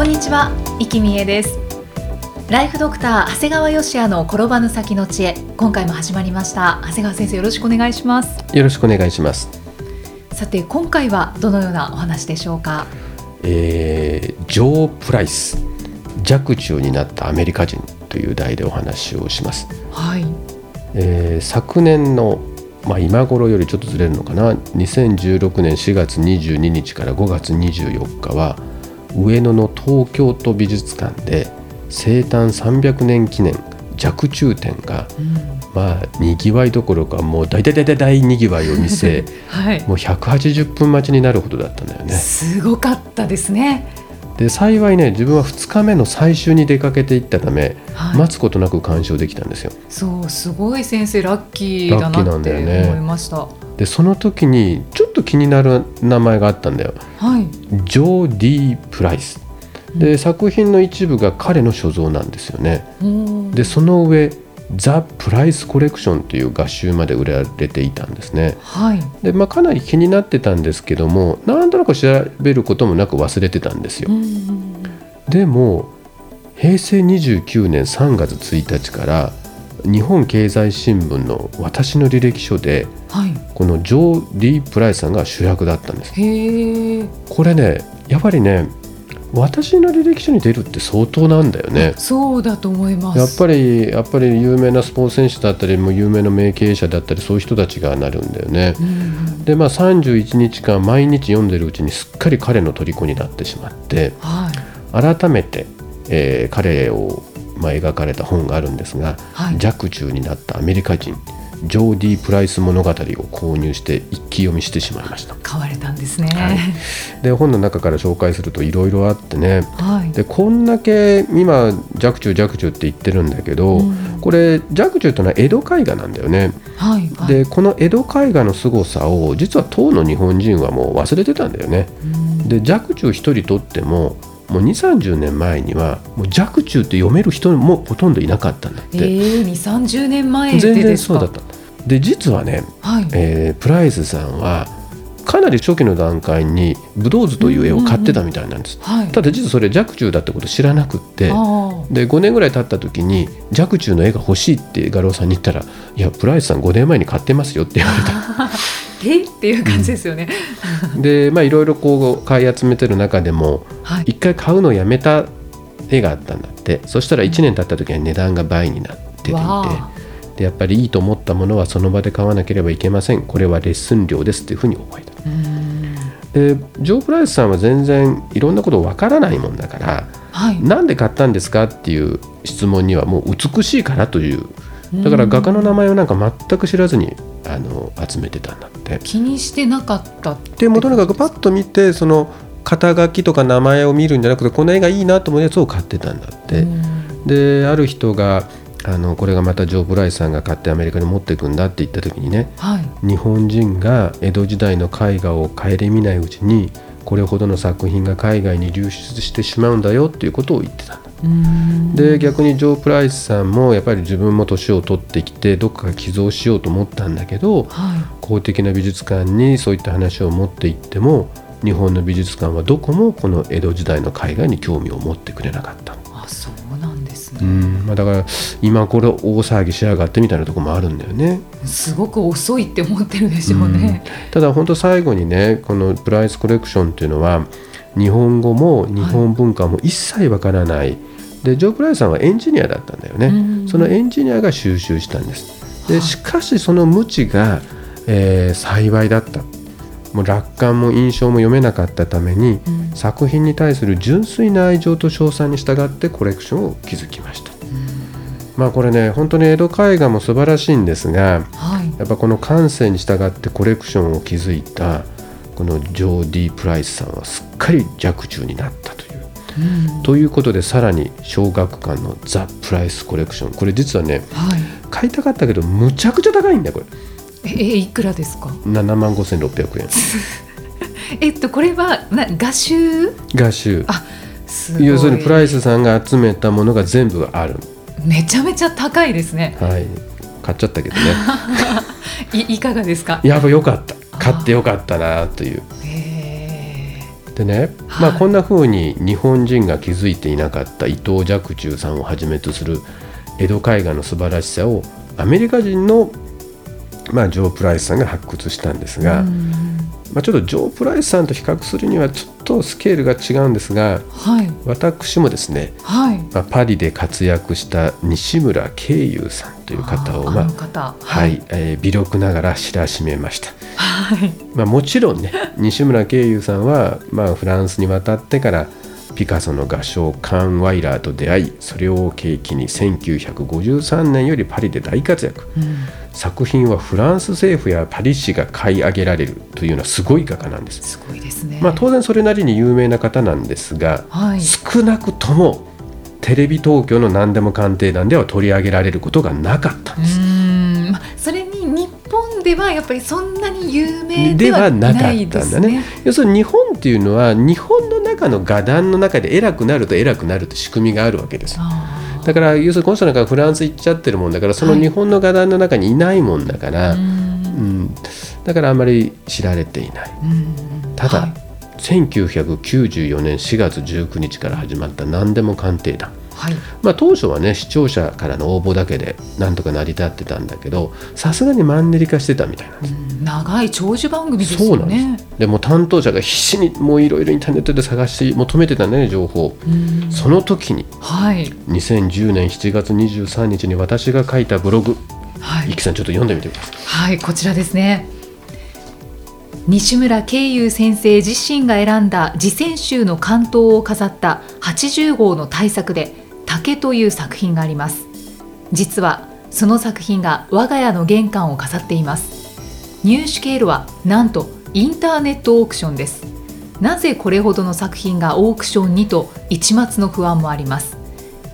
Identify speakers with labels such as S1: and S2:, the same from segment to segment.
S1: こんにちは、生きみえです。ライフドクター長谷川芳也の転ばぬ先の知恵。今回も始まりました。長谷川先生よろしくお願いします。
S2: よろしくお願いします。
S1: さて今回はどのようなお話でしょうか？
S2: えー、ジョー・プライス。弱中になったアメリカ人という題でお話をします。
S1: はい。
S2: えー昨年のまあ今頃よりちょっとずれるのかな？2016年4月22日から5月24日は上野の東京都美術館で生誕300年記念弱中展が、まあにぎわいどころかもう大大大大大にぎわいを見せ
S1: はい。
S2: もう180分待ちになるほどだったんだよね。
S1: すごかったですね。
S2: で幸いね自分は2日目の最終に出かけていったため、
S1: はい。
S2: 待つことなく鑑賞できたんですよ。
S1: そうすごい先生ラッキーだ
S2: ラッキー
S1: なって
S2: なんだよね。
S1: 思いました、
S2: でその時にちょっと気になる名前があったんだよ。
S1: はい
S2: ジョー・ディー・プライス。で、作品の一部が彼の所蔵なんですよね。でその上ザ・プライス・コレクションという画集まで売られていたんですね。
S1: はい
S2: でまあかなり気になってたんですけどもなんとなく調べることもなく忘れてたんですよ。
S1: うん
S2: でも平成29年3月1日から日本経済新聞の私の履歴書で
S1: はい。
S2: このジョー・リー・プライスさんが主役だったんです。これねやっぱりね私の履歴書に出るって相当なんだよね。
S1: そうだと思います。
S2: やっぱりやっぱり有名なスポーツ選手だったりもう有名な名経営者だったりそういう人たちがなるんだよね。
S1: うん
S2: でまあ31日間毎日読んでるうちにすっかり彼の虜になってしまって
S1: はい。
S2: 改めて、えー彼を、まあ、描かれた本があるんですが、
S1: はい。
S2: 弱中になったアメリカ人ジョー・ディー・プライス物語を購入して一気読みしてしまいました。
S1: 買われたんですね。
S2: はい。で本の中から紹介するといろいろあってね。
S1: はい。
S2: でこんだけ今弱中弱中って言ってるんだけど、
S1: うん。
S2: これ弱中というのは江戸絵画なんだよね、
S1: はいはい。
S2: でこの江戸絵画の凄さを実は当の日本人はもう忘れてたんだよね。
S1: うん。
S2: で弱中一人とってももう2 3 0年前にはもう弱中って読める人もほとんどいなかったんだって、
S1: えー、2 3 0年前で
S2: 全然そうだったで実はね、
S1: はい、
S2: えープライスさんはかなり初期の段階に「ブドウ図」という絵を買ってたみたいなんです、
S1: はい。
S2: ただ実はそれ弱中だってこと知らなくって。で5年ぐらい経った時に弱中の絵が欲しいって画廊さんに言ったら「いやプライスさん5年前に買ってますよ」って言われた
S1: えっていう感じですよね、
S2: でまあいろいろこう買い集めてる中でも
S1: はい。
S2: 一回買うのをやめた絵があったんだって。そしたら1年経った時には値段が倍になってて。いてでやっぱりいいと思ったものはその場で買わなければいけません。これはレッスン料ですっていうふうに覚えた。
S1: うん。
S2: でジョー・プライスさんは全然いろんなことわからないもんだから
S1: はい。
S2: なんで買ったんですかっていう質問にはもう美しいからという。だから画家の名前をなんか全く知らずにあの集めてたんだって。
S1: 気にしてなかった
S2: でもうとにかくパッと見てその肩書きとか名前を見るんじゃなくてこの絵がいいなと思うやつを買ってたんだって、
S1: うん。
S2: である人があのこれがまたジョー・ブライスさんが買ってアメリカに持っていくんだって言った時にね
S1: はい。
S2: 日本人が江戸時代の絵画を顧みないうちにこれほどの作品が海外に流出してしまうんだよっていうことを言ってたんだ。
S1: うん
S2: で逆にジョー・プライスさんもやっぱり自分も年を取ってきてどっかが寄贈しようと思ったんだけど
S1: はい。
S2: 公的な美術館にそういった話を持って行っても日本の美術館はどこもこの江戸時代の絵画に興味を持ってくれなかった。
S1: あそうなんです
S2: う
S1: ね、
S2: ん。まあ、だから今これ大騒ぎしやがってみたいなところもあるんだよね。
S1: すごく遅いって思ってるでしょうね、
S2: ただ本当最後にねこのプライスコレクションっていうのは日本語も日本文化も一切わからない、でジョー・プライスさんはエンジニアだったんだよね、
S1: うん。
S2: そのエンジニアが収集したんです。
S1: はい。
S2: でしかしその無知が、えー幸いだった。もう楽観も印象も読めなかったために、
S1: うん。
S2: 作品に対する純粋な愛情と称賛に従ってコレクションを築きました。まあこれね本当に江戸絵画も素晴らしいんですが
S1: はい。
S2: やっぱこの感性に従ってコレクションを築いたこのジョー・ディー・プライスさんはすっかり若冲になったという。
S1: うん。
S2: ということでさらに小学館のザ・プライスコレクション。これ実はね
S1: はい。
S2: 買いたかったけどむちゃくちゃ高いんだよこれ。
S1: ええいくらですか
S2: ？7万5600円
S1: えっとこれはな画集？
S2: 画集。
S1: あすごい。
S2: 要するにプライスさんが集めたものが全部ある。
S1: めちゃめちゃ高いですね。
S2: はい。買っちゃったけどね。
S1: いいかがですか？
S2: やっぱ良かった買って良かったなという。
S1: へ
S2: でね、
S1: はい。
S2: まあこんな風に日本人が気づいていなかった伊藤若冲さんをはじめとする江戸絵画の素晴らしさをアメリカ人の、まあ、ジョー・プライスさんが発掘したんです
S1: え
S2: が、
S1: うん。
S2: まあ、ちょっとジョー・プライスさんと比較するにはちょっとスケールが違うんですが
S1: はい。
S2: 私もですね、
S1: はい。
S2: まあ、パリで活躍した西村慶友さんという方を
S1: あ
S2: まあ
S1: あの方。
S2: はい、えー微力ながら知らしめました。
S1: はい。
S2: まあ、もちろんね 西村慶友さんは、まあ、フランスに渡ってからピカソの画商カン・ワイラーと出会いそれを契機に1953年よりパリで大活躍。
S1: うん。
S2: 作品はフランス政府やパリ市が買い上げられるというようなすごい画家なんです、
S1: すごいですね。
S2: まあ、当然それなりに有名な方なんですが、
S1: はい。
S2: 少なくともテレビ東京の何でも鑑定団では取り上げられることがなかったん
S1: う
S2: です、
S1: ーん。まあそれに日本ではやっぱりそん有名で
S2: で
S1: は
S2: はなかったん
S1: ですね
S2: だね。要するに日本っていうのは日本の中の画壇の中で偉くなると偉くなるって仕組みがあるわけです。だから要するにこの人なんかフランス行っちゃってるもんだからその
S1: はい
S2: 日本の画壇の中にいないもんだから、
S1: う
S2: うん
S1: ん
S2: だからあまり知られていない。
S1: うん
S2: ただ、
S1: はい
S2: 1994年4月19日から始まった何でも鑑定団。
S1: はい
S2: まあ、当初はね視聴者からの応募だけでなんとか成り立ってたんだけどさすがにマンネリ化してたみたいなんです。
S1: うん長い長寿番組です
S2: そうなん
S1: よね
S2: です。でも担当者が必死にもういろいろインターネットで探して求めてたね情報。
S1: うん
S2: その時に
S1: はい
S2: 2010年7月23日に私が書いたブログ、
S1: はい
S2: いきさんちょっと読んでみてください。
S1: はい、こちらですね。西村慶友先生自身が選んだ自選集の関東を飾った80号の大作で「竹」という作品があります。実はその作品が我が家の玄関を飾っています。入手経路はなんとインターネットオークションです。なぜこれほどの作品がオークションにと一末の不安もあります。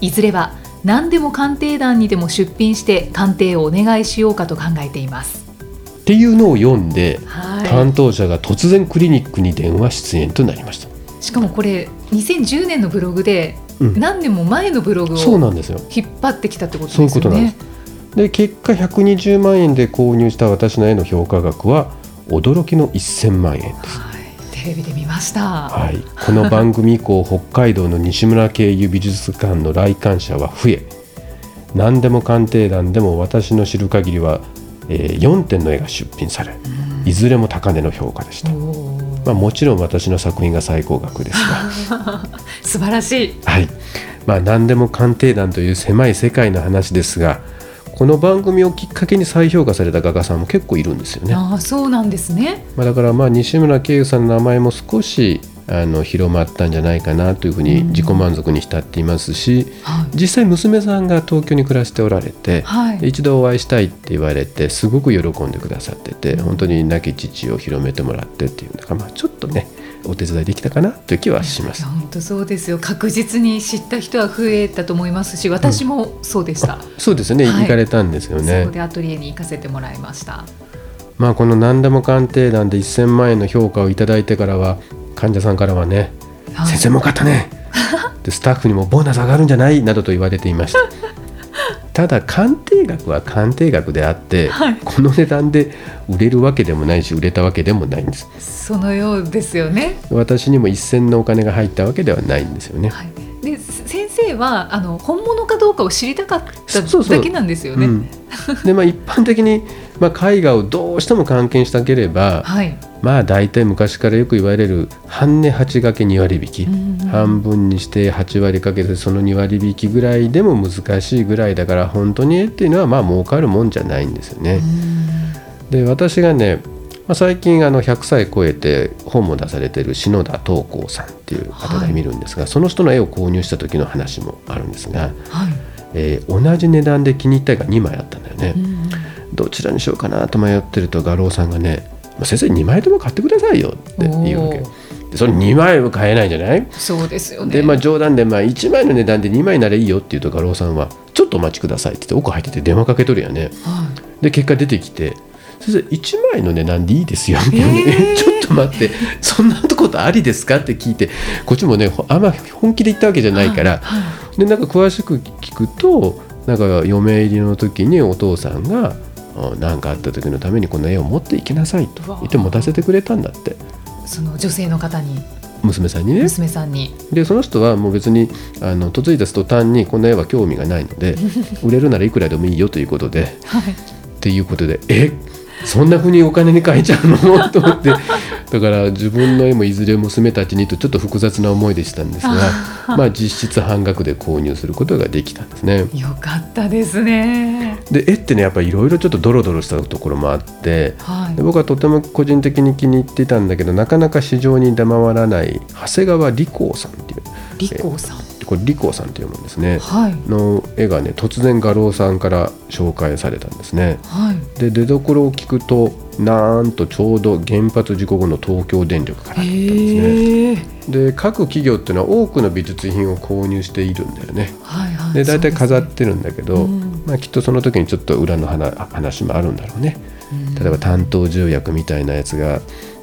S1: いずれは何でも鑑定団にでも出品して鑑定をお願いしようかと考えています。
S2: っていうのを読んで、
S1: は
S2: 担当者が突然クリニックに電話出演となりました。
S1: しかもこれ2010年のブログで
S2: うん
S1: 何年も前のブログ
S2: そう
S1: を
S2: なんですよ。
S1: 引っ張ってきたってこと
S2: そういう
S1: ですよね
S2: ことなんです。。で結果120万円で購入した私の絵の評価額は驚きの1000万円です。
S1: はい、テレビで見ました。
S2: はい、この番組以降 北海道の西村経由美術館の来館者は増え何でも鑑定団でも私の知る限りは、えー4点の絵が出品されいずれも高値の評価でした、まあ、もちろん私の作品が最高額ですが
S1: 素晴らしい。
S2: はいまあ何でも鑑定団という狭い世界の話ですがこの番組をきっかけに再評価された画家さんも結構いるんですよね。
S1: ああ、そうなんですね。
S2: まあ、だからまあ西村慶友さんの名前も少しあの広まったんじゃないかなというふうに自己満足に浸っていますし、
S1: は
S2: 実際娘さんが東京に暮らしておられて
S1: い。、はい。
S2: 一度お会いしたいって言われてすごく喜んでくださってて本当に亡き父を広めてもらってっていうのが、まあ、ちょっとねお手伝いできたかなという気はします。
S1: 本当そうですよ。確実に知った人は増えたと思いますし、私もそうでした。
S2: そうですね、
S1: はい
S2: 行かれたんですよね
S1: そこ。でアトリエに行かせてもらいました。
S2: まあこの何でも鑑定団で1000万円の評価をいただいてからは患者さんからはね
S1: はい
S2: 先生もかったね でスタッフにもボーナス上がるんじゃないなどと言われていましたただ鑑定額は鑑定額であって、
S1: はい
S2: この値段で売れるわけでもないし売れたわけでもないんです
S1: そのようですよね。
S2: 私にも一銭のお金が入ったわけではないんですよね、
S1: はい。で先生はあの本物かどうかを知りたかっただけなんですよね。
S2: うん、でまあ一般的に、まあ、絵画をどうしても関係したければ
S1: はい。
S2: まあ大体昔からよく言われる半値8掛け2割引き、
S1: うん
S2: 半分にして8割かけてその2割引きぐらいでも難しいぐらいだから本当に絵っていうのはまあ儲かるもんじゃないんですよね。で私がね、まあ、最近あの100歳超えて本も出されてる篠田東光さんっていう方が見るんですが、その人の絵を購入した時の話もあるんですが
S1: はい。
S2: えー同じ値段で気に入った絵が2枚あったんだよね、
S1: うん
S2: どちらにしようかなと迷ってると画廊さんがね「まあ先生2枚とも買ってくださいよ」って言うわけ。
S1: お
S2: でそれ2枚は買えないじゃない？
S1: そうですよね。
S2: でまあ冗談でまあ1枚の値段で2枚ならいいよって言うと画廊さんは「ちょっとお待ちください」って言って奥入ってて電話かけとるよね。
S1: は
S2: で結果出てきて「先生1枚の値段でいいですよ」みたいなえ ちょっと待ってそんなことありですか?」って聞いてこっちもねほあんま本気で言ったわけじゃ
S1: い
S2: ないから、
S1: はい。
S2: でなんか詳しく聞くとなんか嫁入りの時にお父さんが何かあった時のためにこの絵を持っていきなさいと言って持たせてくれたんだって
S1: その女性の方に
S2: 娘さんにね。
S1: 娘さんに。
S2: でその人はもう別にあの嫁いだ途端にこの絵は興味がないので 売れるならいくらでもいいよということで
S1: はい。
S2: っていうことでえ？そんなふうにお金に変えちゃうの？と思って だから自分の絵もいずれ娘たちにとちょっと複雑な思いでしたんですが まあ実質半額で購入することができたんですね。
S1: よかったですね。
S2: で絵ってねやっぱりいろいろちょっとドロドロしたところもあって
S1: はい
S2: で。僕はとても個人的に気に入っていたんだけどなかなか市場に出回らない長谷川理光さんっていう
S1: リコさん。
S2: これ理光さんっていうもんですね
S1: はい。
S2: の絵がね突然画廊さんから紹介されたんですね
S1: はい。
S2: で出どころを聞くとなんとちょうど原発事故後の東京電力からだったんですね。で各企業っていうのは多くの美術品を購入しているんだよね
S1: はいはい。
S2: で大体飾ってるんだけど、
S1: うん
S2: まあ、きっとその時にちょっと裏の話話もあるんだろうね例えば担当重役みたいなやつが、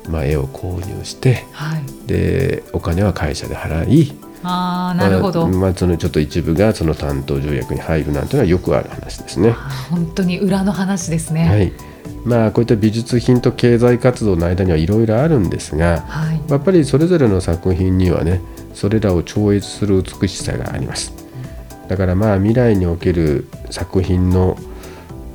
S2: まあ、絵を購入して
S1: はい。
S2: でお金は会社で払い
S1: ああ、なるほど。
S2: まあまあ、そのちょっと一部がその担当重役に入るなんていうのはよくある話ですね。
S1: 本当に裏の話ですね。
S2: はいまあ、こういった美術品と経済活動の間にはいろいろあるんですが
S1: はい。
S2: やっぱりそれぞれの作品にはねそれらを超越する美しさがありますだからまあ未来における作品の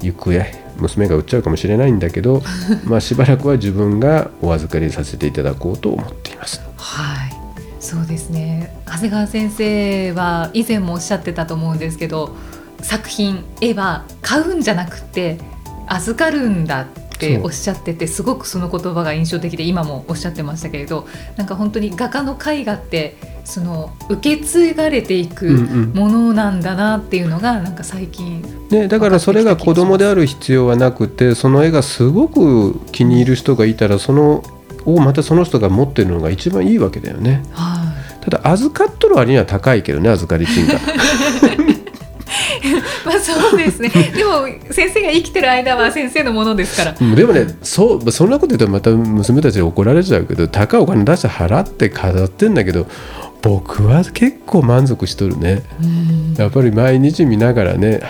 S2: 行方娘が売っちゃうかもしれないんだけど まあしばらくは自分がお預かりさせていただこうと思っています。
S1: はい。そうですね。長谷川先生は以前もおっしゃってたと思うんですけど、作品絵は買うんじゃなくて預かるんだって
S2: そう。
S1: おっしゃってて、すごくその言葉が印象的で今もおっしゃってましたけれど、なんか本当に画家の絵画ってその受け継がれていく
S2: うんうん。
S1: ものなんだなっていうのがなんか最近
S2: ね、だからそれが子供である必要はなくてその絵がすごく気に入る人がいたらそのをまたその人が持ってるのが一番いいわけだよね。
S1: はい。
S2: ただ預かっとる割には高いけどね預かり賃が
S1: まあそうですね。でも先生が生きてる間は先生のものですから。
S2: うんでもねそうそんなこと言うとまた娘たちに怒られちゃうけど高いお金出して払って飾ってんだけど僕は結構満足しとるね
S1: うん
S2: やっぱり毎日見ながらね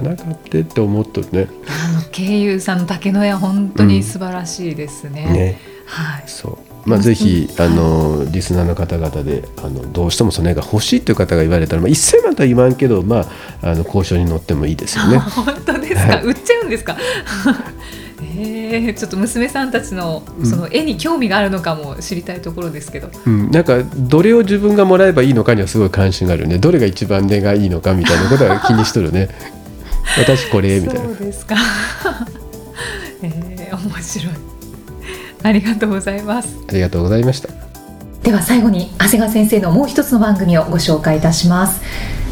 S2: ったな買ってって思っとるね
S1: あの慶友さんの竹の絵は本当に素晴らしいですね。
S2: ね
S1: はい。
S2: そうまあ、ぜひ、あのリスナーの方々であのどうしてもその絵が欲しいという方が言われたら、まあ、一銭万とは言わんけど、まあ、あの交渉に乗ってもいいですよね。
S1: 本当ですか？売っちゃうんですか？えー、ちょっと娘さんたちの
S2: うん
S1: その絵に興味があるのかも知りたいところですけど。
S2: うん、なんかどれを自分がもらえばいいのかにはすごい関心があるよねどれが一番値がいいのかみたいなことは気にしとるね私これみたいな
S1: そうですか。えー、面白い。ありがとうございます。
S2: ありがとうございました
S1: では最後に長谷川先生のもう一つの番組をご紹介いたします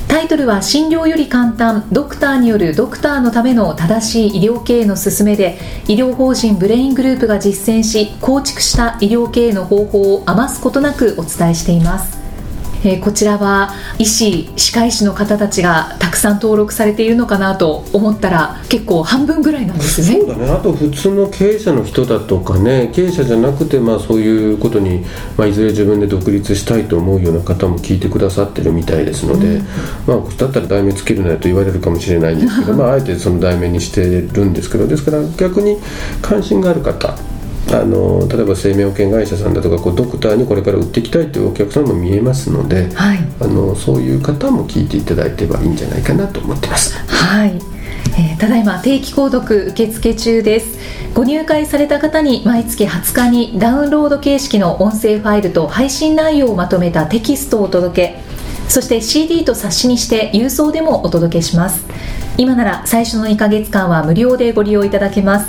S1: タイトルは診療より簡単ドクターによるドクターのための正しい医療経営の勧めで医療法人ブレイングループが実践し構築した医療経営の方法を余すことなくお伝えしていますえーこちらは医師歯科医師の方たちがたくさん登録されているのかなと思ったら結構半分ぐらいなんですね。
S2: そうだね。あと普通の経営者の人だとかね経営者じゃなくて、まあ、そういうことに、まあ、いずれ自分で独立したいと思うような方も聞いてくださってるみたいですので、まあ、だったら題名つけるなよと言われるかもしれないんですけど、まあ、あえてその題名にしてるんですけどですから逆に関心がある方あの例えば生命保険会社さんだとかこうドクターにこれから売っていきたいというお客さんも見えますので
S1: はい。
S2: あのそういう方も聞いていただいてはいいんじゃないかなと思ってます。
S1: はい、えーただいま定期購読受付中です。ご入会された方に毎月20日にダウンロード形式の音声ファイルと配信内容をまとめたテキストをお届け。そして CD と冊子にして郵送でもお届けします。今なら最初の2ヶ月間は無料でご利用いただけます